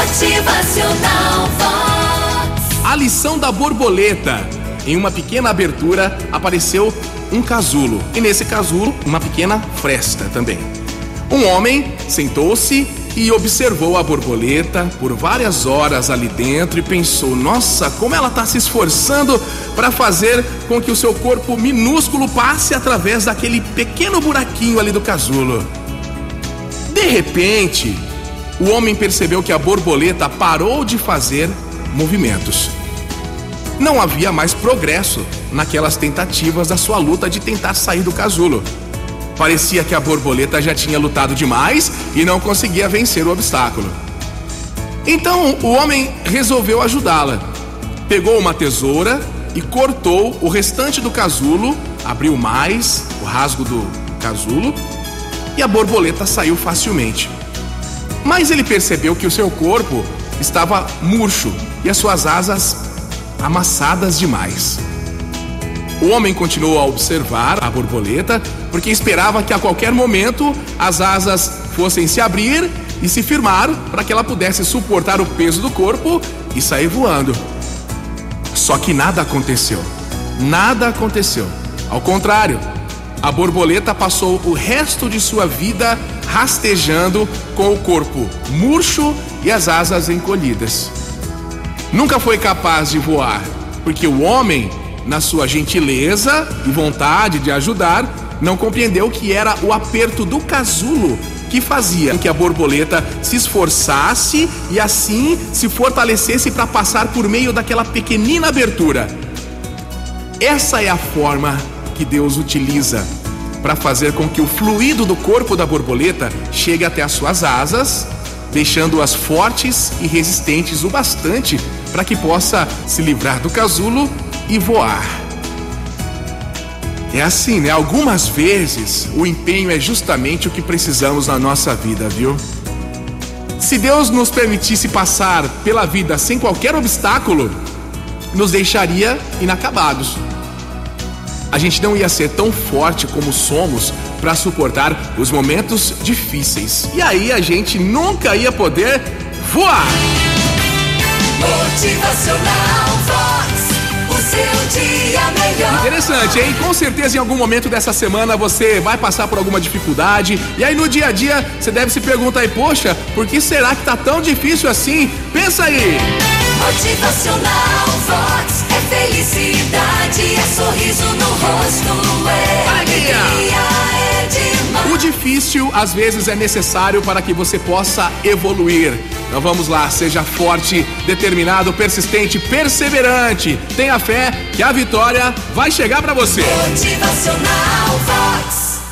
Motivacional Vox. A lição da borboleta. Em uma pequena abertura apareceu um casulo. E nesse casulo, uma pequena fresta também. Um homem sentou-se e observou a borboleta por várias horas ali dentro e pensou: nossa, como ela está se esforçando para fazer com que o seu corpo minúsculo passe através daquele pequeno buraquinho ali do casulo. De repente, o homem percebeu que a borboleta parou de fazer movimentos. Não havia mais progresso naquelas tentativas da sua luta de tentar sair do casulo. Parecia que a borboleta já tinha lutado demais e não conseguia vencer o obstáculo. Então o homem resolveu ajudá-la. Pegou uma tesoura e cortou o restante do casulo, abriu mais o rasgo do casulo e a borboleta saiu facilmente. Mas ele percebeu que o seu corpo estava murcho e as suas asas amassadas demais. O homem continuou a observar a borboleta porque esperava que a qualquer momento as asas fossem se abrir e se firmar para que ela pudesse suportar o peso do corpo e sair voando. Só que nada aconteceu. Nada aconteceu. Ao contrário, a borboleta passou o resto de sua vida rastejando com o corpo murcho e as asas encolhidas. Nunca foi capaz de voar, porque o homem, na sua gentileza e vontade de ajudar, não compreendeu que era o aperto do casulo que fazia que a borboleta se esforçasse e assim se fortalecesse para passar por meio daquela pequenina abertura. Essa é a forma que Deus utiliza para fazer com que o fluido do corpo da borboleta chegue até as suas asas, deixando-as fortes e resistentes o bastante para que possa se livrar do casulo e voar. É assim, né? Algumas vezes o empenho é justamente o que precisamos na nossa vida, viu? Se Deus nos permitisse passar pela vida sem qualquer obstáculo, nos deixaria inacabados a gente não ia ser tão forte como somos para suportar os momentos difíceis. E aí a gente nunca ia poder voar. Motivacional Vox, o seu dia melhor. Interessante, hein? Com certeza em algum momento dessa semana você vai passar por alguma dificuldade e aí no dia a dia você deve se perguntar aí, poxa, por que será que tá tão difícil assim? Pensa aí. Motivacional Vox felicidade, é sorriso no rosto, é Alegria. alegria, é demais. O difícil às vezes é necessário para que você possa evoluir. Então vamos lá, seja forte, determinado, persistente, perseverante. Tenha fé que a vitória vai chegar para você. Motivacional Vox.